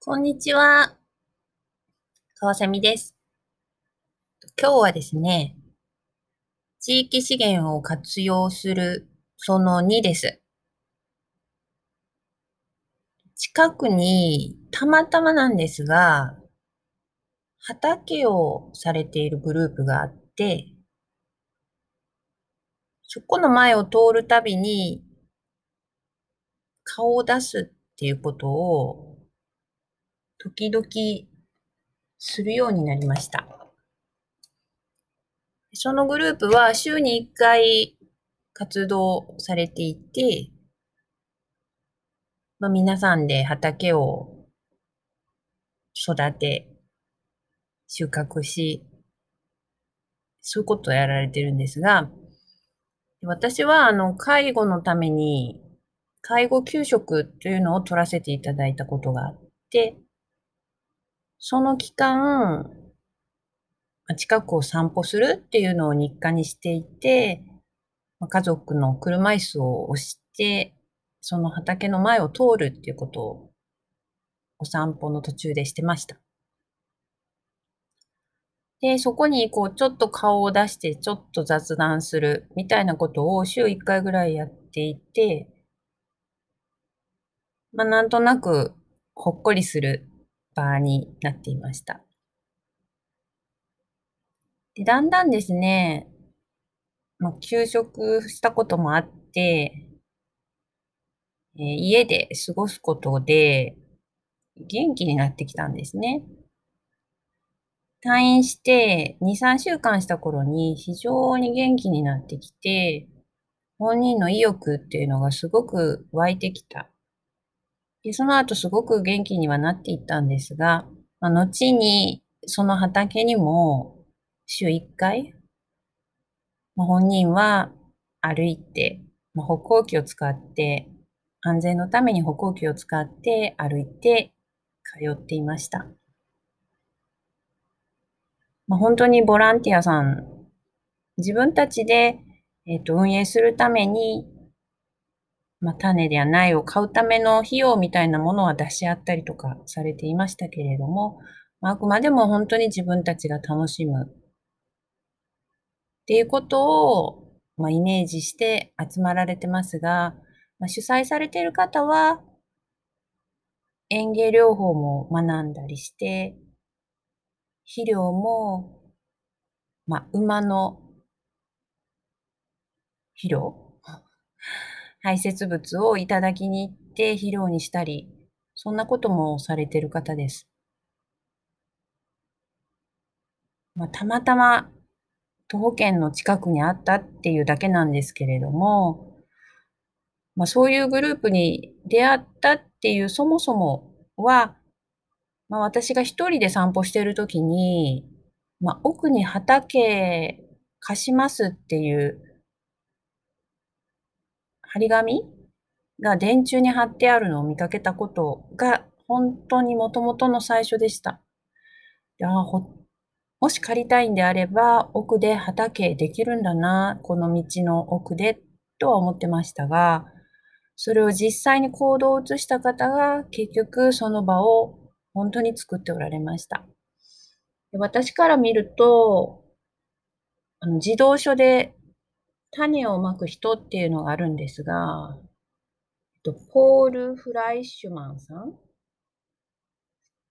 こんにちは。川蝉です。今日はですね、地域資源を活用するその2です。近くにたまたまなんですが、畑をされているグループがあって、そこの前を通るたびに顔を出すっていうことを時々するようになりました。そのグループは週に1回活動されていて、まあ、皆さんで畑を育て、収穫し、そういうことをやられてるんですが、私はあの介護のために介護給食というのを取らせていただいたことがあって、その期間、近くを散歩するっていうのを日課にしていて、家族の車椅子を押して、その畑の前を通るっていうことをお散歩の途中でしてました。で、そこにこうちょっと顔を出してちょっと雑談するみたいなことを週1回ぐらいやっていて、まあなんとなくほっこりする場になっていました。でだんだんですね、まあ、休職したこともあって、えー、家で過ごすことで元気になってきたんですね。退院して2、3週間した頃に非常に元気になってきて、本人の意欲っていうのがすごく湧いてきたで、その後すごく元気にはなっていったんですが、まあ、後にその畑にも週1回、まあ、本人は歩いて、まあ、歩行器を使って、安全のために歩行器を使って歩いて通っていました。まあ、本当にボランティアさん、自分たちで、えっ、ー、と運営するためにまあ、種では苗を買うための費用みたいなものは出し合ったりとかされていましたけれども、まあ、あくまでも本当に自分たちが楽しむ。っていうことを、まあ、イメージして集まられてますが、まあ、主催されている方は園芸療法も学んだりして、肥料も、まあ、馬の肥料排泄物をいただきに行って肥料にしたり、そんなこともされてる方です。まあ、たまたま徒歩圏の近くにあったっていうだけなんですけれども、まあ、そういうグループに出会ったっていうそもそもは、まあ、私が一人で散歩してるときに、まあ、奥に畑貸しますっていう張り紙が電柱に貼ってあるのを見かけたことが本当にもともとの最初でした。いやもし借りたいんであれば奥で畑できるんだな、この道の奥でとは思ってましたが、それを実際に行動を移した方が結局その場を本当に作っておられました。私から見ると、あの自動書で種をまく人っていうのがあるんですが、ポール・フライシュマンさん？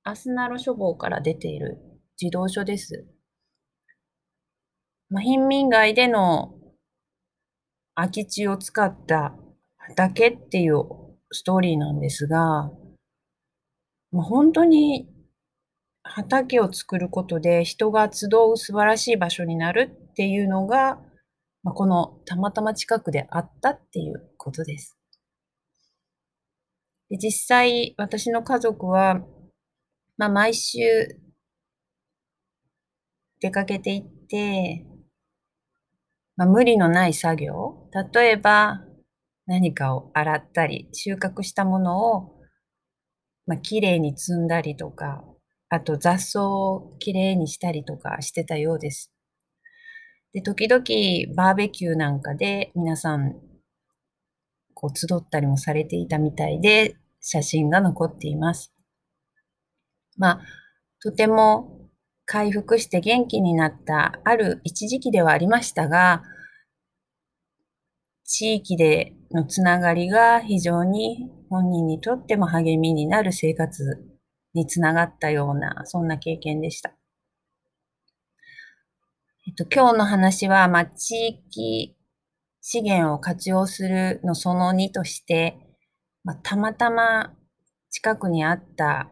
アスナロ書房から出ている児童書です。まあ、貧民街での空き地を使った畑っていうストーリーなんですが、まあ、本当に畑を作ることで人が集う素晴らしい場所になるっていうのがまあ、このたまたま近くであったっていうことです。で実際、私の家族は、まあ、毎週出かけていって、まあ、無理のない作業、例えば何かを洗ったり、収穫したものを、まあ、きれいに積んだりとか、あと雑草をきれいにしたりとかしてたようです。で、時々バーベキューなんかで皆さん、こう集ったりもされていたみたいで、写真が残っています。まあ、とても回復して元気になったある一時期ではありましたが、地域でのつながりが非常に本人にとっても励みになる生活につながったような、そんな経験でした。えっと、今日の話は、まあ、地域資源を活用するのその2として、まあ、たまたま近くにあった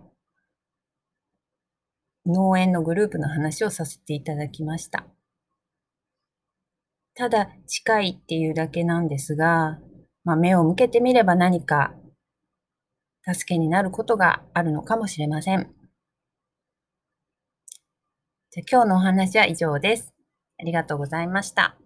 農園のグループの話をさせていただきました。ただ近いっていうだけなんですが、まあ、目を向けてみれば何か助けになることがあるのかもしれません。じゃ今日のお話は以上です。ありがとうございました。